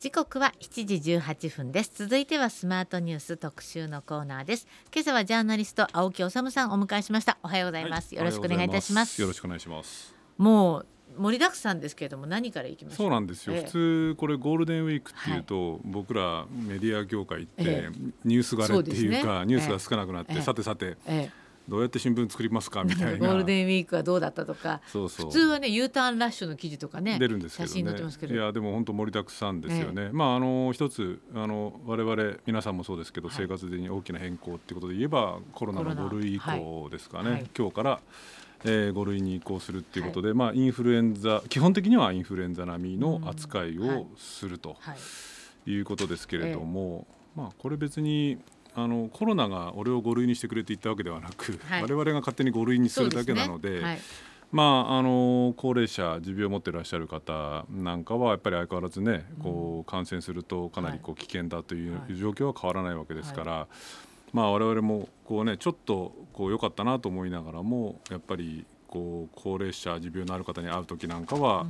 時刻は7時18分です。続いてはスマートニュース特集のコーナーです。今朝はジャーナリスト青木治さんをお迎えしました。おはようございます、はい、よろしくお願いいたします。よろしくお願いします。もう盛りだくさんですけれども何からいきましそうなんですよ、ええ、普通これゴールデンウィークっていうと、はい、僕らメディア業界って、ニュースがれっていうか、ね、ニュースが少なくなって、さてさて、どうやって新聞作りますかみたいな。ゴールデンウィークはどうだったとか。そうそう。普通はね U ターンラッシュの記事とかね出るんですけど、ね、いやでも本当盛りだくさんですよね、ええ、まああの一つあの我々皆さんもそうですけど、はい、生活でに大きな変更っていうことで言えばコロナの5類以降ですかね、はい、今日からえー、5類に移行するっていうことで、はい、まあ、インフルエンザ基本的にはインフルエンザ並みの扱いをするということですけれども、まあ、これ別にあのコロナが俺を5類にしてくれって言ったわけではなく、はい、我々が勝手に5類にするだけなので。まあ、あの高齢者、持病を持っていらっしゃる方なんかはやっぱり相変わらずね、こう感染するとかなりこう危険だという状況は変わらないわけですから、まあ、我々もこう、ね、ちょっとこう良かったなと思いながらもやっぱりこう高齢者持病のある方に会う時なんかは、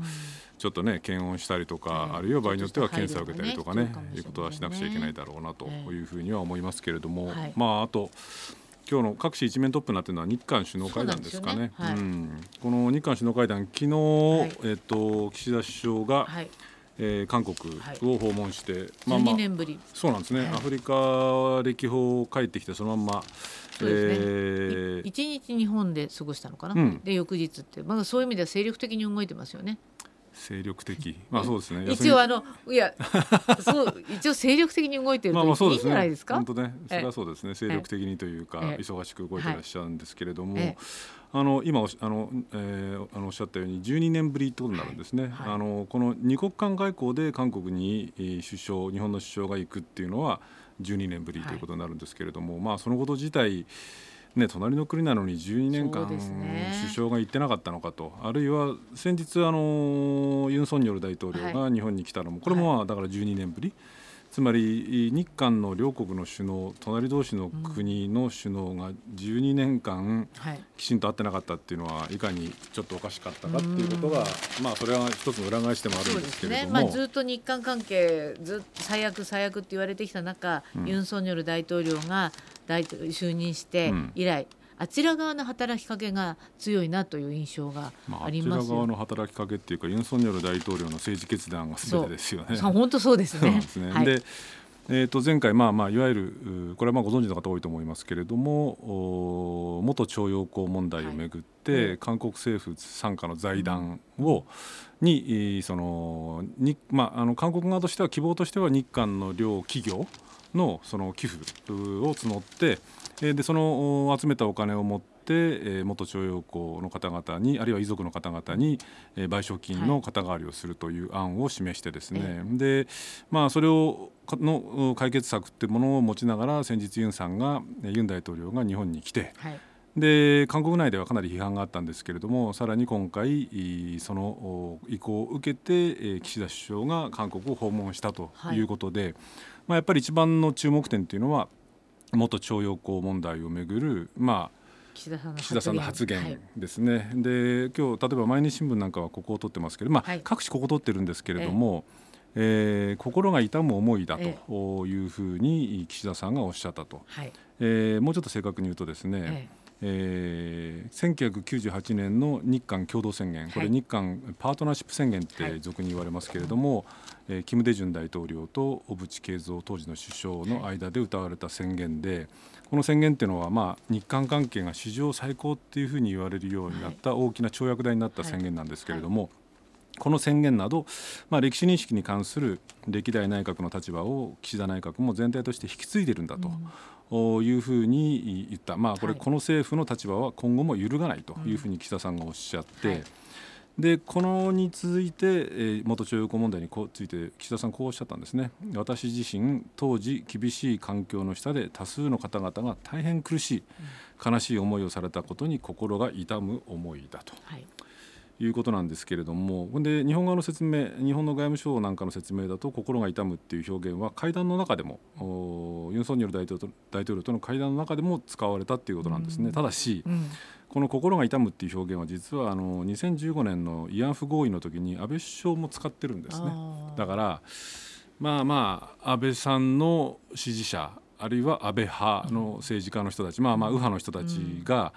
ちょっとね検温したりとか、あるいは場合によっては検査を受けたりとかねいうことはしなくちゃいけないだろうなというふうには思いますけれども、まああと今日の各紙一面トップになっているのは日韓首脳会談ですかね。うん、この日韓首脳会談昨日、えっと岸田首相が、えー、韓国を訪問して、はい、まあまあ、そうなんですね、はい、アフリカ歴訪帰ってきてそのまんまそうですね、えー、1日日本で過ごしたのかな、うん、で翌日って、まあ、そういう意味では精力的に動いてますよね。精力的、まあそうですね。一応あのいやそう一応精力的に動いてると いいんじゃないですか？本当ね、それはそうですね。精力的にというか忙しく動いてらっしゃるんですけれども、あの今あの、えー、あのおっしゃったように12年ぶりってことになるんですね。あのこの二国間外交で韓国に首相日本の首相が行くっていうのは12年ぶりということになるんですけれども、まあそのこと自体ね、隣の国なのに12年間、首相が行ってなかったのかと、あるいは先日あのユン・ソンニョル大統領が日本に来たのも、これもまあだから12年ぶり、つまり日韓の両国の首脳隣同士の国の首脳が12年間きちんと会ってなかったっていうのはいかにちょっとおかしかったかっていうことが、まあ、それは一つの裏返しでもあるんですけれども、ね。まあ、ずっと日韓関係ず最悪最悪って言われてきた中、うん、ユン・ソンニョル大統領が大統領就任して以来、うんあちら側の働きかけが強いなという印象があります、まあ、あちら側の働きかけっていうかユン・ソンニョル大統領の政治決断がすべてですよね。本当そうですね。で、ね。はい、えー、と前回、まあまあ、いわゆるこれはまあご存知の方多いと思いますけれども元徴用工問題をめぐって、はい、韓国政府傘下の財団を、にそのに、まあ、あの韓国側としては希望としては日韓の両企業のその寄付を募ってでその集めたお金を持って元徴用工の方々にあるいは遺族の方々に賠償金の肩代わりをするという案を示してですね、はい、でまあそれをの解決策っていうものを持ちながら先日ユンさんがユン大統領が日本に来て、はい。で韓国内ではかなり批判があったんですけれどもさらに今回その意向を受けて岸田首相が韓国を訪問したということで、はい、まあ、やっぱり一番の注目点というのは元徴用工問題をめぐる、まあ、岸田さんの発言。ですね、はい、で今日例えば毎日新聞なんかはここを取ってますけど、まあ、はい、各紙ここ取ってるんですけれども、えー、心が痛む思いだというふうに岸田さんがおっしゃったと、はい、えー、もうちょっと正確に言うとですね、えー、1998年の日韓共同宣言。これ日韓パートナーシップ宣言って俗に言われますけれども、はい、えー、キム・デジュン大統領と小渕恵三当時の首相の間で歌われた宣言で、この宣言っていうのは、まあ、日韓関係が史上最高っていうふうに言われるようになった大きな跳躍台になった宣言なんですけれども、はい。はいこの宣言など、まあ、歴史認識に関する歴代内閣の立場を岸田内閣も全体として引き継いでいるんだと。いうふうに言った、まあ、これ、この政府の立場は今後も揺るがないというふうに岸田さんがおっしゃって、はい、でこのに続いて、えー、元徴用工問題について岸田さんこうおっしゃったんですね。私自身当時厳しい環境の下で多数の方々が大変苦しい、悲しい思いをされたことに心が痛む思いだと。はいいうことなんですけれどもで日本側の説明日本の外務省なんかの説明だと心が痛むっていう表現は会談の中でもユン・ソンニョル大統領大統領との会談の中でも使われたっていうことなんですね。うん、ただし、うん、この心が痛むっていう表現は実はあの2015年の慰安婦合意の時に安倍首相も使ってるんですね。だからまあまあ安倍さんの支持者あるいは安倍派の政治家の人たち、まあまあ右派の人たちが、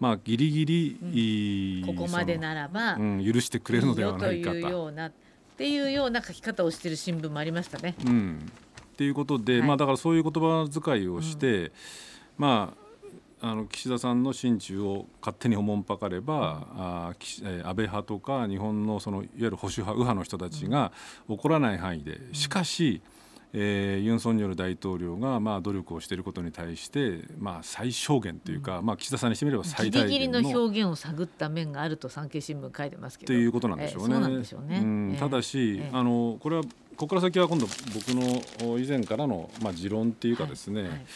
まあギリギリ、ここまでならば、うん、許してくれるのではないかと。いうようなっていうような書き方をしている新聞もありましたね。うん、っていうことで、はい。まあだからそういう言葉遣いをして、まああの岸田さんの心中を勝手におもんぱかれば、あー岸えー安倍派とか日本のそのいわゆる保守派右派の人たちが怒らない範囲で、しかし、えーユン・ソンニョル大統領がまあ努力をしていることに対して、まあ、最小限というか、まあ、岸田さんにしてみれば最大限のの表現を探った面があると産経新聞書いてますけど。ということなんでしょうね。うなんただし、ええあのこれはここから先は今度僕のお以前からのまあ持論っていうかですね、はいはい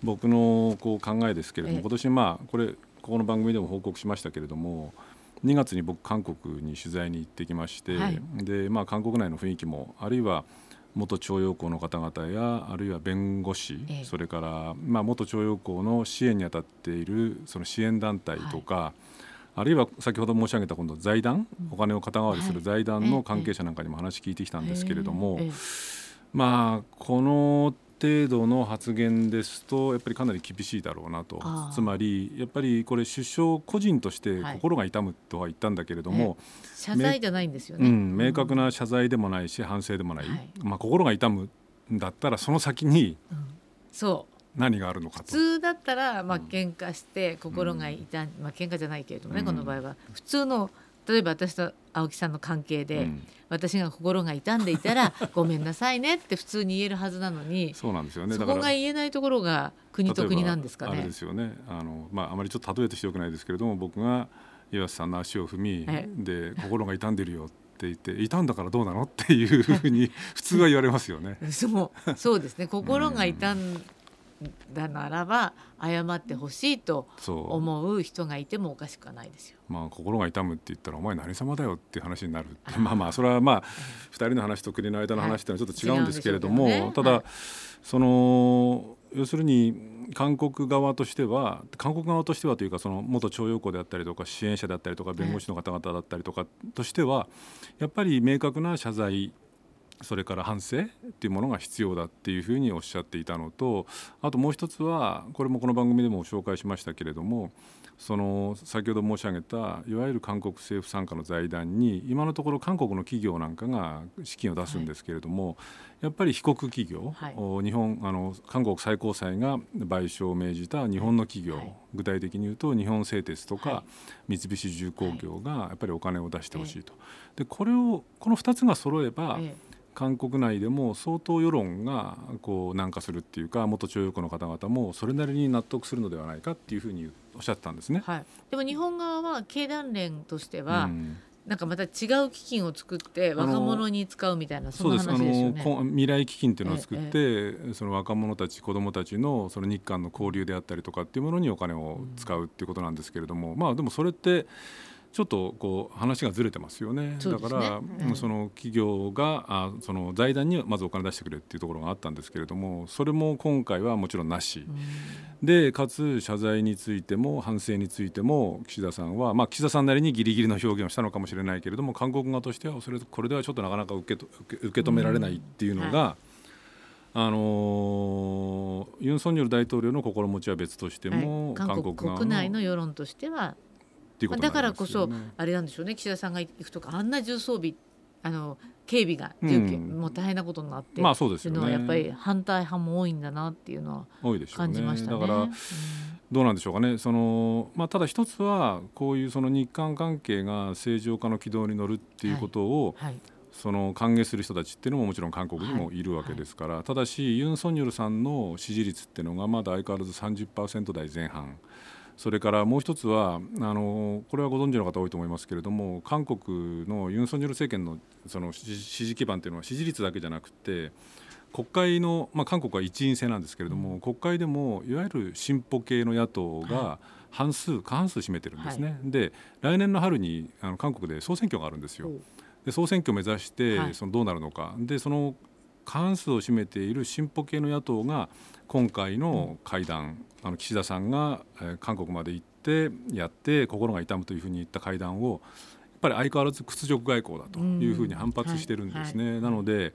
僕のこう考えですけれども、ええ今年まあこれここの番組でも報告しましたけれども。2月に僕韓国に取材に行ってきまして、はいでまあ韓国内の雰囲気もあるいは元徴用工の方々やあるいは弁護士、ええ。それから、まあ、元徴用工の支援に当たっているその支援団体とか、あるいは先ほど申し上げた今度財団、お金を肩代わりする財団の関係者なんかにも話聞いてきたんですけれども、ええ。ええ。まあこの程度の発言ですとやっぱりかなり厳しいだろうなと。つまりやっぱりこれ首相個人としてはい。心が痛むとは言ったんだけれども、謝罪じゃないんですよね。うん、明確な謝罪でもないし反省でもない、はい。まあ、心が痛むんだったらその先にうん。そう。何があるのか普と。通だったらまあうん。喧嘩して心が痛ん、まあ喧嘩じゃないけれどもね、うん。この場合は。普通の例えば私と青木さんの関係で、うん。私が心が痛んでいたら ごめんなさいねって普通に言えるはずなのにそうなんですよね。そこが言えないところが国と国なんですかね。あれで。すよね。あの、まあ、あまりちょっと例えとしてよくないですけれども僕が岩瀬さんの足を踏み、えで心が痛んでるよって言って痛んだからどうなのっていうふうに普通は言われますよね。そうそうですね。心が痛んだならば謝ってほしいと思う人がいてもおかしくはないですよ。まあ、心が痛むって言ったらお前何様だよっていう話になる。っ てまあまあそれはまあ2人の話と国の間の話っていうのはちょっと違うんですけれども、はい違うん。でしょうけただ、はい。その要するに韓国側としては韓国側としてはというかその元徴用工であったりとか支援者であったりとか弁護士の方々だったりとかとしてはやっぱり明確な謝罪それから反省っていうものが必要だっていうふうにおっしゃっていたのとあともう一つはこれもこの番組でも紹介しましたけれどもその先ほど申し上げたいわゆる韓国政府傘下の財団に今のところ韓国の企業なんかが資金を出すんですけれども、やっぱり被告企業、はい。お日本あの韓国最高裁が賠償を命じた日本の企業、はい。具体的に言うと日本製鉄とか、は三菱重工業がやっぱりお金を出してほしいと。でこれをこの2つが揃えば、え韓国内でも相当世論がこう軟化するっていうか元徴用工の方々もそれなりに納得するのではないかっていうふうにおっしゃってたんですね。はい、でも日本側は経団連としては、うんなんかまた違う基金を作って若者に使うみたいなそうんですあの話ですよね。こ未来基金っていうのを作って、その若者たち子どもたちのその日韓の交流であったりとかっていうものにお金を使うっていうことなんですけれども、まあでもそれってちょっとこう話がずれてますよね。ね。だから、うん。その企業があその財団にまずお金出してくれっていうところがあったんですけれどもそれも今回はもちろんなし、うん。でかつ謝罪についても反省についても岸田さんは、まあ、岸田さんなりにギリギリの表現をしたのかもしれないけれども韓国側としてはそれこれではちょっとなかなか受けと受け受け止められないっていうのが、あのーユン・ソンニョル大統領の心持ちは別としても、はい。韓国側国内の世論としては、っていうことだからこそあれなんでしょうね。岸田さんが行くとかあんな重装備あの警備がうん。もう大変なことになって、まあそうですよね。のはやっぱり反対派も多いんだなっていうのは多いでしょうね。感じましたね。だからうん。どうなんでしょうかね。その、まあ、ただ一つはこういうその日韓関係が正常化の軌道に乗るっていうことを、はい。その歓迎する人たちっていうのももちろん韓国にもい。るわけですから、ただしユン・ソンニョルさんの支持率っていうのがまだ相変わらず30%台前半それからもう一つはあのこれはご存知の方多いと思いますけれども韓国のユン・ソンニョル政権のその支支持基盤っていうのは支持率だけじゃなくて国会の、まあ、韓国は一員制なんですけれども、国会でもいわゆる進歩系の野党が半数過半数占めてるんですね。で来年の春にあの韓国で総選挙があるんですよ。で総選挙を目指して、はい。そのどうなるのか。でその過半数を占めている進歩系の野党が今回の会談、あの岸田さんが、えー韓国まで行ってやって心が痛むというふうに言った会談をぱり相変わらず屈辱外交だというふうに反発してるんですね。はいはい、なので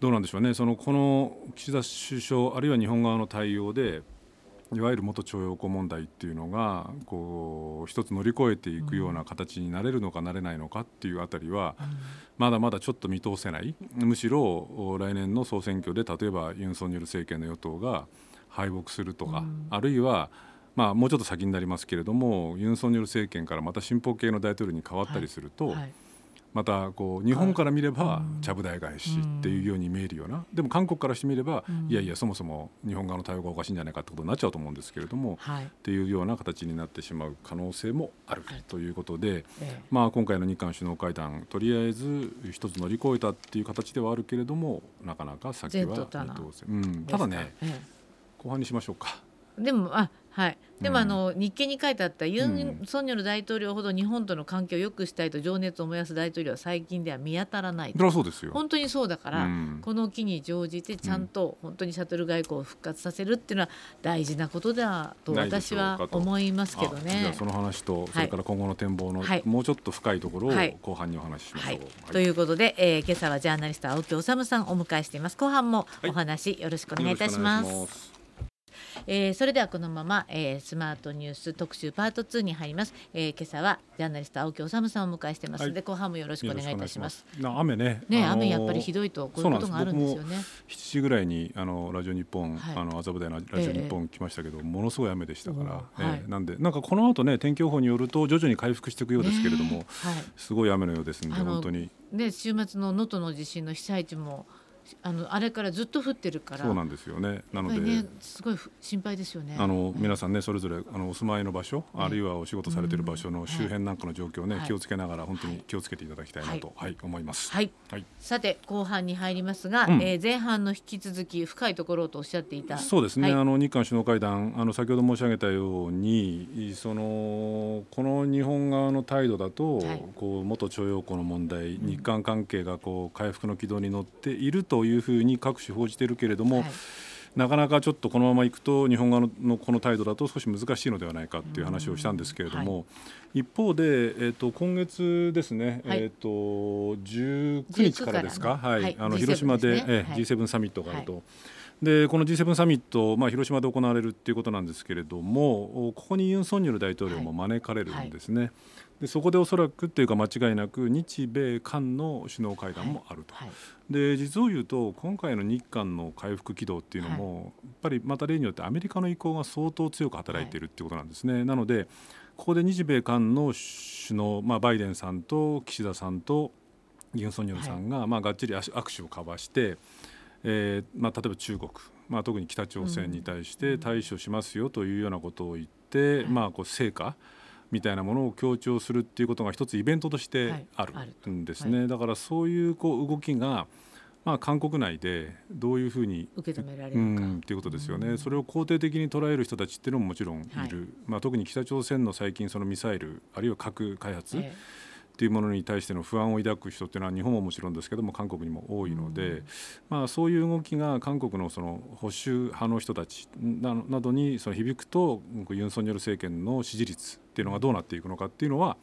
どうなんでしょうねそのこの岸田首相あるいは日本側の対応でいわゆる元徴用工問題っていうのがこう一つ乗り越えていくような形になれるのかなれないのかっていうあたりはまだまだちょっと見通せない。むしろ来年の総選挙で例えばユン・ソンニョル政権の与党が敗北するとか、あるいはまあ、もうちょっと先になりますけれどもユン・ソンニョル政権からまた進歩系の大統領に変わったりすると、はい。はい、またこう日本から見ればちゃぶ台返しっていうように見えるような、でも韓国からしてみれば、いやいやそもそも日本側の対応がおかしいんじゃないかってことになっちゃうと思うんですけれども、はい、っていうような形になってしまう可能性もあるということで、まあ、今回の日韓首脳会談とりあえず一つ乗り越えたっていう形ではあるけれどもなかなか先は見通せ、うん、ただね、後半にしましょうか。でもあはい、でも、あの日経に書いてあったユン・ソンニョル大統領ほど日本との関係を良くしたいと情熱を燃やす大統領は最近では見当たらないそうですよ。本当にそうだから、この機に乗じてちゃんと本当にシャトル外交を復活させるっていうのは大事なことだと私は思いますけどね。じゃその話とそれから今後の展望の、もうちょっと深いところを後半にお話ししましょう。ということで、えー、今朝はジャーナリスト青木治さんをお迎えしています。後半もお話よろしくお願いいたします。えー、それではこのまま、えー、スマートニュース特集パート2に入ります、えー、今朝はジャーナリスト青木治さんをお迎えしてます。ので、はい、後半もよろしくお願いいたします。雨ね。ね、あのー、雨やっぱりひどいとこういうことがあるんですよね。7時ぐらいにあのラジオ日本、はい、あの麻布台のラジオ日本来ましたけど、えー、ものすごい雨でしたから、えー、はい、なんでなんかこの後ね天気予報によると徐々に回復していくようですけれども、はい、すごい雨のようですんで本当に。ね週末の能登の地震の被災地もあのあれからずっと降ってるから。そうなんですよね。なので、ね、すごい心配ですよね。あの、皆さんねそれぞれあのお住まいの場所、あるいはお仕事されている場所の周辺なんかの状況ね、気をつけながら本当に気をつけていただきたいなと、はい。思います、はい。さて後半に入りますが、うえ前半の引き続き深いところとおっしゃっていたそうですね、あの日韓首脳会談あの先ほど申し上げたようにそのこの日本側の態度だと、こう元徴用工の問題、日韓関係がこう回復の軌道に乗っているというふうに各各種報じているけれども、はい、なかなかちょっとこのままいくと日本側のこの態度だと少し難しいのではないかという話をしたんですけれども、はい、一方で、えーと、今月ですね、はい、えーと、19日からですか、はい、あの広島で、ね。えー、G7 サミットがあると。でこの G7 サミット、まあ、広島で行われるということなんですけれどもここにユン・ソンニョル大統領も招かれるんですね。でそこでおそらくっていうか間違いなく日米韓の首脳会談もあると、はいはい、で実を言うと今回の日韓の回復軌道っていうのも、はい、やっぱりまた例によってアメリカの意向が相当強く働いているっていうことなんですね。なのでここで日米韓の首脳、まあ、バイデンさんと岸田さんとユン・ソンニョルさんが、まあ、がっちり握手を交わして、えーまあ、例えば中国、まあ、特に北朝鮮に対して対処しますよというようなことを言って、うん、まあ、こう成果みたいなものを強調するっていうことが一つイベントとしてあるんですね、はい、だからそういうこう動きがまあ、韓国内でどういうふうに受け止められるか、うん、っていうことですよね、うん、それを肯定的に捉える人たちっていうのももちろんいる、はい、まあ、特に北朝鮮の最近そのミサイルあるいは核開発、えっていうものに対しての不安を抱く人っていうのは日本ももちろんですけども韓国にも多いので、うん、まあ、そういう動きが韓国のその保守派の人たちなどにその響くとユン・ソンニョル政権の支持率っていうのがどうなっていくのかっていうのは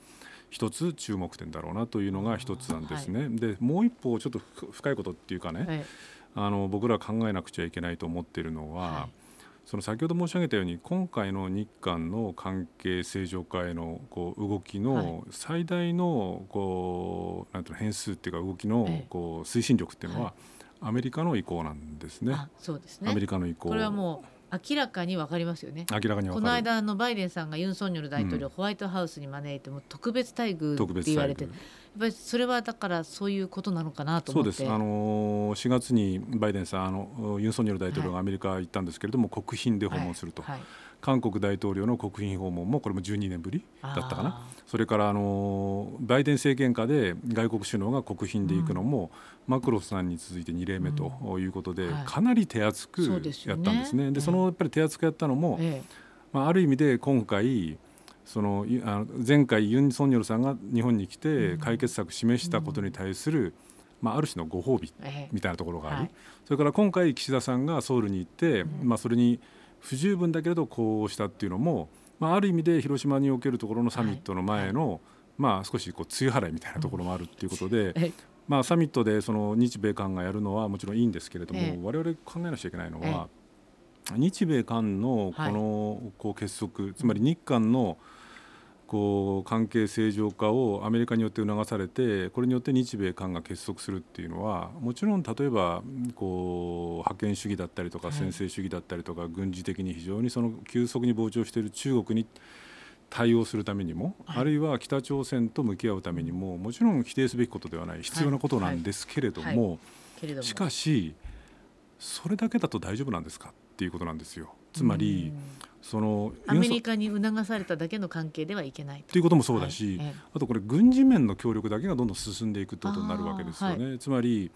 一つ注目点だろうなというのが一つなんですね。はい、でもう一方ちょっと深いことっていうかね、はい、あの僕ら考えなくちゃいけないと思っているのは、はいその先ほど申し上げたように今回の日韓の関係正常化へのこう動きの最大のこうなんていうの変数っていうか動きのこう推進力っていうのはアメリカの意向なんですね。そうですね。アメリカの意向。これはもう明らかに分かりますよね。明らかにこの間のバイデンさんがユン・ソンニョル大統領、うん、ホワイトハウスに招いても特別待遇って言われてっぱりそれはだからそういうことなのかなとそうです。あの4月にバイデンさんあのユン・ソンニョル大統領がアメリカ行ったんですけれども、はい、国賓で訪問すると、はい。はい、韓国大統領の国賓訪問もこれも12年ぶりだったかな。それからあのバイデン政権下で外国首脳が国賓で行くのも、うん、マクロスさんに続いて2例目ということで、うん、かなり手厚くやったんですね。で、ね、そのやっぱり手厚くやったのも、ええ、まあ、ある意味で今回そのあの前回ユン・ソンニョルさんが日本に来て解決策示したことに対する、まあ、ある種のご褒美みたいなところがあり、はい、それから今回岸田さんがソウルに行って、まあ、それに不十分だけれどこうしたっていうのも、まあ、ある意味で広島におけるところのサミットの前の、まあ、少しこう梅雨払いみたいなところもあるっていうことで、まあ、サミットでその日米韓がやるのはもちろんいいんですけれども、ええ、我々考えなきゃいけないのは、え、日米韓のこのこう結束、はい、つまり日韓のこう関係正常化をアメリカによって促されてこれによって日米韓が結束するっていうのはもちろん例えばこう覇権主義だったりとか専制主義だったりとか、軍事的に非常にその急速に膨張している中国に対応するためにも、はい、あるいは北朝鮮と向き合うためにももちろん否定すべきことではない必要なことなんですけれどもしかしそれだけだと大丈夫なんですかっていうことなんですよ。つまりそのアメリカに促されただけの関係ではいけないと。いうこともそうだし、はい、あとこれ軍事面の協力だけがどんどん進んでいくということになるわけですよね。はい、つまり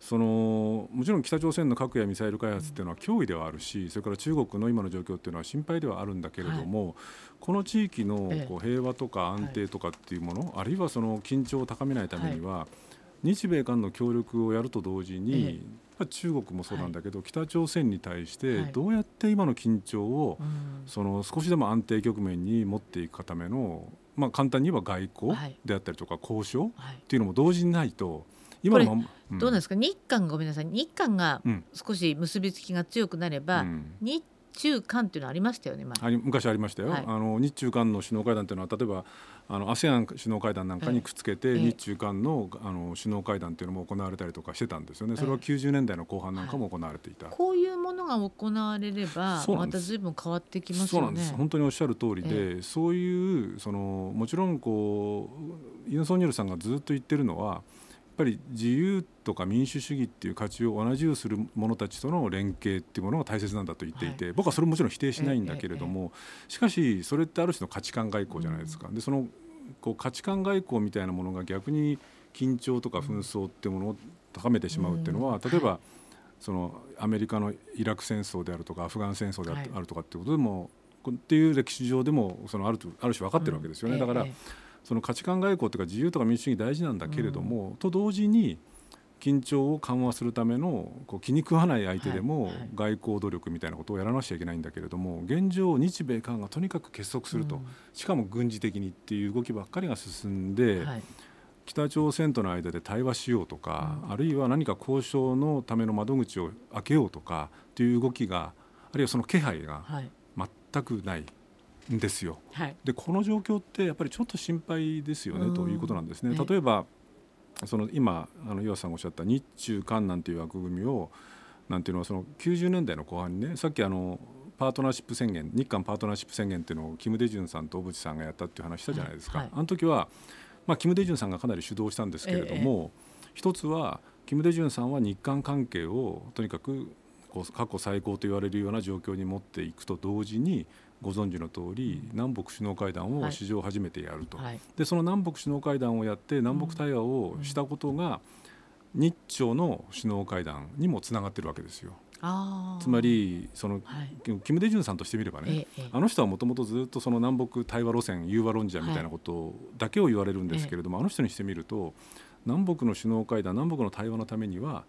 そのもちろん北朝鮮の核やミサイル開発っていうのは脅威ではあるしそれから中国の今の状況っていうのは心配ではあるんだけれども、はい、この地域のこう平和とか安定とかっていうもの、あるいはその緊張を高めないためには、日米韓の協力をやると同時に、中国もそうなんだけど、北朝鮮に対してどうやって今の緊張を、その少しでも安定局面に持っていくための、まあ、簡単に言えば外交であったりとか交渉っていうのも同時にないと。今のまま、どうなんですか？日韓ごめんなさい。日韓が少し結びつきが強くなれば、うん、日中韓っていうのはありましたよね、まあ、昔ありましたよ、はい、あの日中韓の首脳会談というのは例えばあの ASEAN 首脳会談なんかにくっつけて、日中韓のあの首脳会談というのも行われたりとかしてたんですよね。それは90年代の後半なんかも行われていた、はい、こういうものが行われればまた随分変わってきます、ね、そうなんです。本当におっしゃる通りで、そういうそのもちろんこうユン・ソンニョルさんがずっと言ってるのはぱり自由とか民主主義っていう価値を同じようする者たちとの連携っていうものが大切なんだと言っていて、はい、僕はそれももちろん否定しないんだけれども、しかしそれってある種の価値観外交じゃないですか。でそのこう価値観外交みたいなものが逆に緊張とか紛争っていうものを高めてしまうっていうのは、例えばそのアメリカのイラク戦争であるとかアフガン戦争であるとかっていうことでも、っていう歴史上でもそのあるある種分かってるわけですよね。だから、その価値観外交というか自由とか民主主義大事なんだけれども、うん、と同時に緊張を緩和するためのこう気に食わない相手でも外交努力みたいなことをやらなくちゃいけないんだけれども現状日米韓がとにかく結束すると、うん、しかも軍事的にっていう動きばっかりが進んで、はい、北朝鮮との間で対話しようとか、うん、あるいは何か交渉のための窓口を開けようとかっていう動きがあるいはその気配が全くない。んですよ。はい、でこの状況ってやっぱりちょっと心配ですよねということなんですね。例えばその今あの岩さんがおっしゃった日中韓なんていう枠組みをなんていうのはその90年代の後半にねさっきあのパートナーシップ宣言日韓パートナーシップ宣言っていうのをキム・デジュンさんと小渕さんがやったっていう話したじゃないですか。はいはい、あの時は、まあ、キム・デジュンさんがかなり主導したんですけれども、ええ、一つはキム・デジュンさんは日韓関係をとにかくこう過去最高と言われるような状況に持っていくと同時にご存知の通り南北首脳会談を史上初めてやると、はい、でその南北首脳会談をやって南北対話をしたことが日朝の首脳会談にもつながってるわけですよ。つまりその、はい、キム・デジュンさんとしてみればね、ええ、あの人はもともとずっとその南北対話路線融和論者みたいなことだけを言われるんですけれども、はい、あの人にしてみると南北の首脳会談南北の対話のためには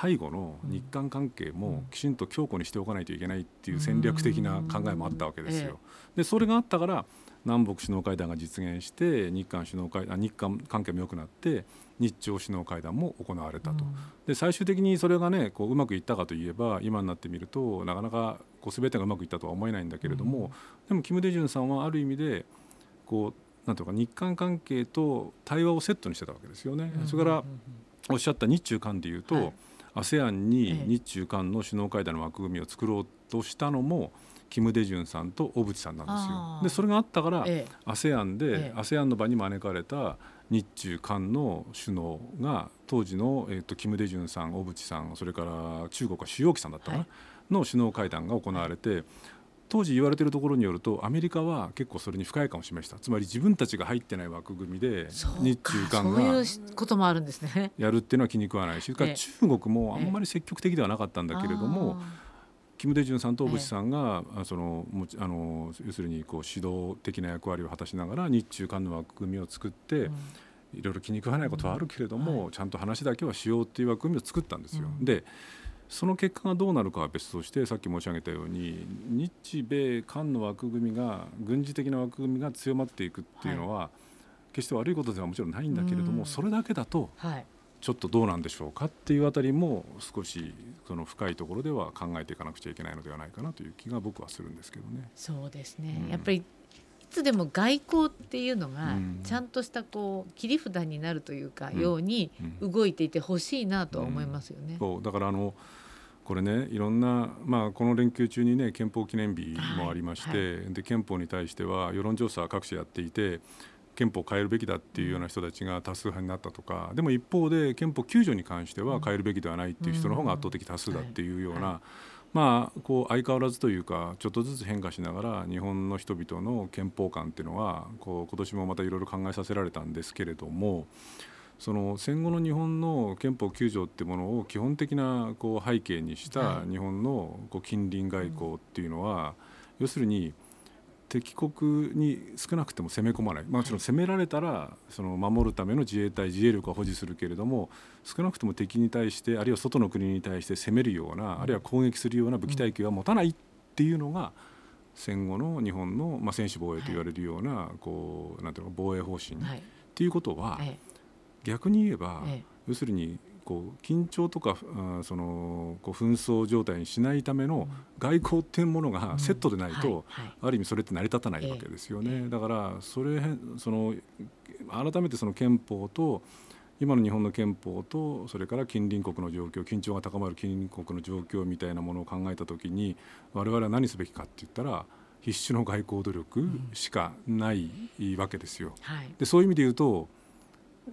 背後の日韓関係もきちんと強固にしておかないといけないっていう戦略的な考えもあったわけですよ。でそれがあったから南北首脳会談が実現して日韓首脳会談日韓関係も良くなって日朝首脳会談も行われたと、で最終的にそれがねこううまくいったかといえば今になってみるとなかなかこう全てがうまくいったとは思えないんだけれども、でもキム・デジュンさんはある意味でこうなんていうか日韓関係と対話をセットにしてたわけですよね。それからおっしゃった日中韓でいうと、はい ASEAN に日中韓の首脳会談の枠組みを作ろうとしたのもキム・デジュンさんと小渕さんなんですよ。でそれがあったから、ええ、ASEAN で、ええ、ASEAN の場に招かれた日中韓の首脳が当時の、えーと、キム・デジュンさん小渕さんそれから中国は主要機さんだったかな、はい、の首脳会談が行われて、当時言われているところによるとアメリカは結構それに不快感を示した。つまり自分たちが入ってない枠組みで日中韓がやるっていうのは気に食わないし、中国もあんまり積極的ではなかったんだけれども、キム・デジュンさんと小渕さんが、そのあの要するにこう指導的な役割を果たしながら日中韓の枠組みを作って、いろいろ気に食わないことはあるけれども、ちゃんと話だけはしようっていう枠組みを作ったんですよ。でその結果がどうなるかは別としてさっき申し上げたように日米韓の枠組みが軍事的な枠組みが強まっていくっていうのは、はい、決して悪いことではもちろんないんだけれども、うん。それだけだとはい。ちょっとどうなんでしょうかっていうあたりも少しその深いところでは考えていかなくちゃいけないのではないかなという気が僕はするんですけどね。そうですね、うん。やっぱりいつでも外交っていうのがうん。ちゃんとしたこう切り札になるというか、うん。ようにうん。動いていてほしいなとは思いますよね。そうだからあのこれねいろんな、まあ、この連休中にね憲法記念日もありまして、はいで憲法に対しては世論調査各種やっていて憲法を変えるべきだっていうような人たちが多数派になったとかでも一方で憲法9条に関しては変えるべきではないっていう人の方が圧倒的多数だっていうような、うんはまあこう相変わらずというかちょっとずつ変化しながら日本の人々の憲法観っていうのはこう今年もまたいろいろ考えさせられたんですけれどもその戦後の日本の憲法9条っていうものを基本的なこう背景にした日本のこう近隣外交っていうのは、要するに敵国に少なくても攻め込まない、まあもちろん攻められたらその守るための自衛隊自衛力は保持するけれども少なくとも敵に対してあるいは外の国に対して攻めるような、あるいは攻撃するような武器体系は持たないっていうのが戦後の日本の、まあ、専守防衛と言われるような、こうなんていうの防衛方針、っはい。ていうことは、え。逆に言えば、ええ。要するにこう緊張とかあそのこう紛争状態にしないための外交っていうものがセットでないと、ある意味それって成り立たないわけですよね、ええ。だからそれその改めてその憲法と今の日本の憲法とそれから近隣国の状況緊張が高まる近隣国の状況みたいなものを考えた時に我々は何すべきかって言ったら必死の外交努力しかないわけですよ。はい。でそういう意味で言うと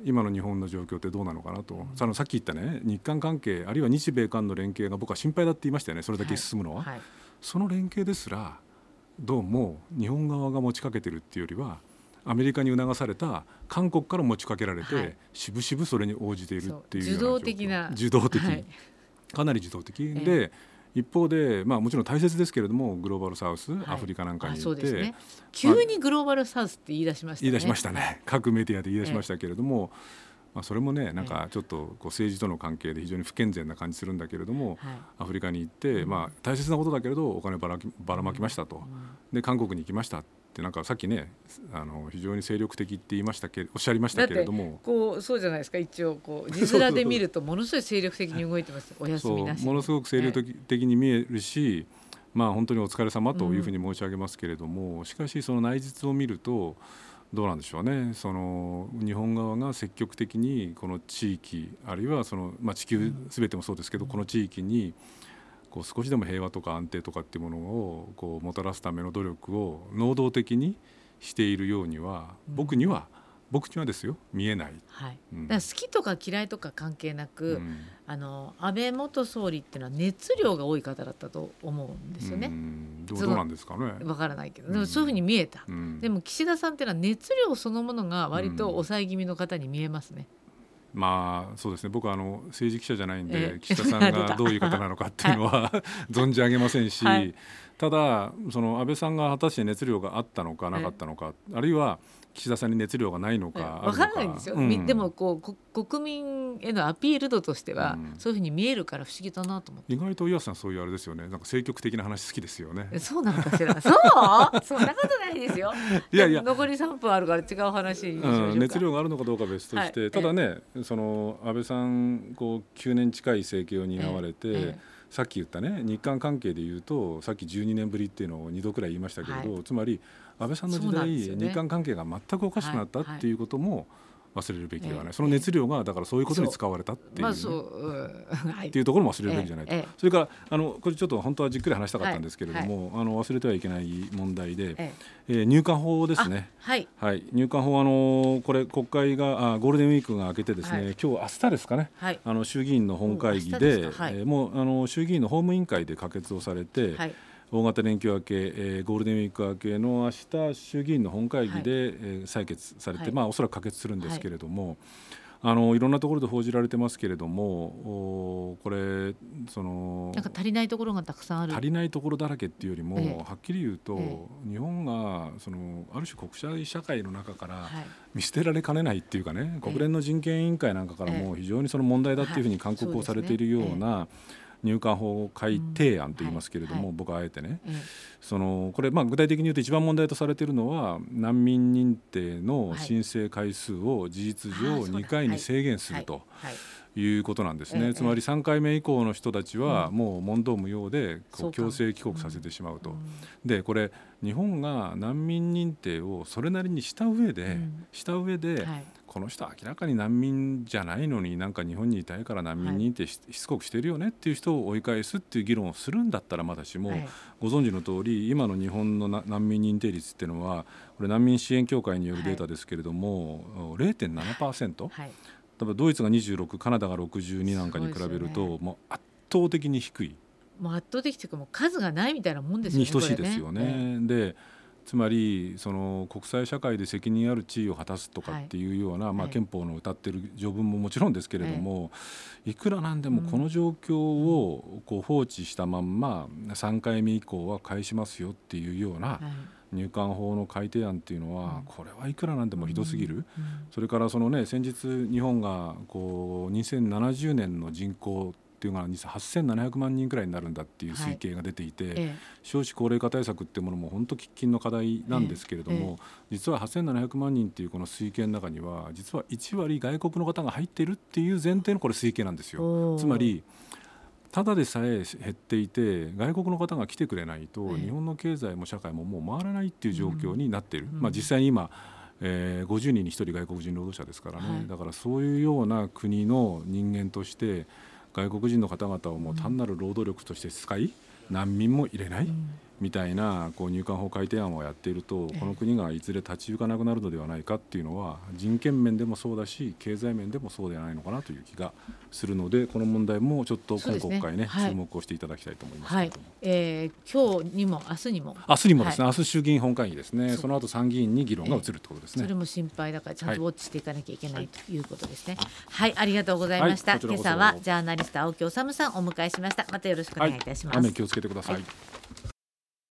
今の日本の状況ってどうなのかなと、そのさっき言ったね日韓関係あるいは日米韓の連携が僕は心配だって言いましたよね。それだけ進むのは、はい。その連携ですらどうも日本側が持ちかけてるっていうよりはアメリカに促された韓国から持ちかけられて、はい。渋々それに応じているっていうようなそう受動的な。受動的、はい。かなり受動的。え。で、一方で、まあ、もちろん大切ですけれどもグローバルサウス、はい。アフリカなんかにあ行って、ね。急にグローバルサウスって言い出しましたね。言い出しましたね、各メディアで言い出しましたけれども、まあ、それもねなんえかちょっとこう政治との関係で非常に不健全な感じするんだけれども、はい。アフリカに行って、まあ、大切なことだけれどお金ばらきばらまきましたと、で韓国に行きましたってなんかさっきねあの非常に精力的って言いましたけおっしゃりましたけれども。こうそうじゃないですか一応こう 字面で見るとものすごい精力的に動いてますお休みなしに。ものすごく精力的的に見えるし、まあ本当にお疲れ様というふうに申し上げますけれども、しかしその内実を見るとどうなんでしょうね。その日本側が積極的にこの地域あるいはその、まあ、地球すべてもそうですけど、この地域にこう少しでも平和とか安定とかっていうものをこうもたらすための努力を能動的にしているようには僕には、僕にはですよ見えない。はい、うんだから好きとか嫌いとか関係なく、うんあの安倍元総理っていうのは熱量が多い方だったと思うんですようね。うそのどうなんですかね。わからないけど、うんでもそういうふうに見えた。うんでも岸田さんっていうのは熱量そのものが割と抑え気味の方に見えますね。まあそうですね。僕はあの政治記者じゃないんで、ええ。岸田さんが どういう方なのかっていうのは 存じ上げませんし、はい。ただその安倍さんが果たして熱量があったのかなかったのか、あるいは岸田さんに熱量がないのか、あるのわからないんですよ、うんみでもこうこ国民へのアピール度としては、うんそういうふうに見えるから不思議だなと思って。意外と岩瀬さんそういうあれですよねなんか積極的な話好きですよね。え そうなのかしら。そう？そんなことないですよ。いやいや残り3分あるから違う話うん、熱量があるのかどうかは別として、はいただね、その安倍さんこう9年近い政権を担われて、えええさっき言ったね日韓関係で言うとさっき12年ぶりっていうのを2度くらい言いましたけれど、はつまり安倍さんの時代、ね。日韓関係が全くおかしくなったはいはいっていうことも忘れるべきではない、ええ。その熱量がだからそういうことに使われたっていう,、まあそう、うん、はい。っていうところも忘れるべきじゃないと、ええええ。それからあのこれちょっと本当はじっくり話したかったんですけれども、あの忘れてはいけない問題で、ええ。ー入管法でえすね。あはい。はい、入管法あのこれ国会があゴールデンウィークが明けてですね、はい。今日明日ですかね。はい。あの衆議院の本会議でですか。はい。えーもうあの衆議院の法務委員会で可決をされて、はい大型連休明け、えーゴールデンウィーク明けの明日衆議院の本会議で、はい。えー採決されて、はい。まあおそらく可決するんですけれども、あのいろんなところで報じられてますけれどもおこれそのなんか足りないところがたくさんある。足りないところだらけっていうよりも、ええ。はっきり言うと、え日本がそのある種国際社会の中からはい。見捨てられかねないっていうかね、え国連の人権委員会なんかからも非常にその問題だっていうふうに勧告をされているような、入管法改定案と言いますけれども、僕はあえてね、ええ。そのこれまあ具体的に言うと一番問題とされているのは難民認定の申請回数を事実上あーそうだ。2回に制限すると。はい。はいいうことなんですね、ええつまり3回目以降の人たちはうん。もう問答無用で強制帰国させてしまうと。うん。でこれ日本が難民認定をそれなりにした上で、うん。した上で、はい。この人は明らかに難民じゃないのになんか日本にいたいから難民認定し,、しつこくしてるよねっていう人を追い返すっていう議論をするんだったらまだしも、はい。ご存知の通り今の日本のな難民認定率っていうのはこれ難民支援協会によるデータですけれども、0.7%はい例えばドイツが26カナダが62なんかに比べると、ね。もう圧倒的に低い。もう圧倒的というかもう数がないみたいなもんですよねに等しいですよこれえ。ね。でつまりその国際社会で責任ある地位を果たすとかっていうような、まあ、はい。憲法の謳ってる条文ももちろんですけれども、いくらなんでもこの状況をこう放置したまんま3回目以降は返しますよっていうようなはい入管法の改定案っていうのは、うん。これはいくらなんでもひどすぎる。うんそれからそのね先日日本がこう2070年の人口っていうのが8700万人くらいになるんだっていう推計が出ていて、え少子高齢化対策っていうものも本当喫緊の課題なんですけれども、実は8700万人っていうこの推計の中には実は1割外国の方が入ってるっていう前提のこれ推計なんですよ。つまりただでさえ減っていて外国の方が来てくれないとええ。日本の経済も社会ももう回らないっていう状況になっている、うんまあ、実際に今、えー50人に1人外国人労働者ですからね、はい。だからそういうような国の人間として外国人の方々をもう単なる労働力として使い難民も入れない、うんみたいなこう入管法改定案をやっていると、ええ。この国がいずれ立ち行かなくなるのではないかっていうのは人権面でもそうだし経済面でもそうではないのかなという気がするのでこの問題もちょっと今国会ね。はい。注目をしていただきたいと思いますけはい。えー、今日にも明日にも。明日にもですね、明日衆議院本会議ですね。その後参議院に議論が移るってことですね。それも心配だからちゃんはい。とウォッチしていかなきゃいけないとい。うことですね。はい、ありがとうございました。今朝はジャーナリスト青木治さんをお迎えしました。またよろしくお願いいたします。雨気をつけてください。はい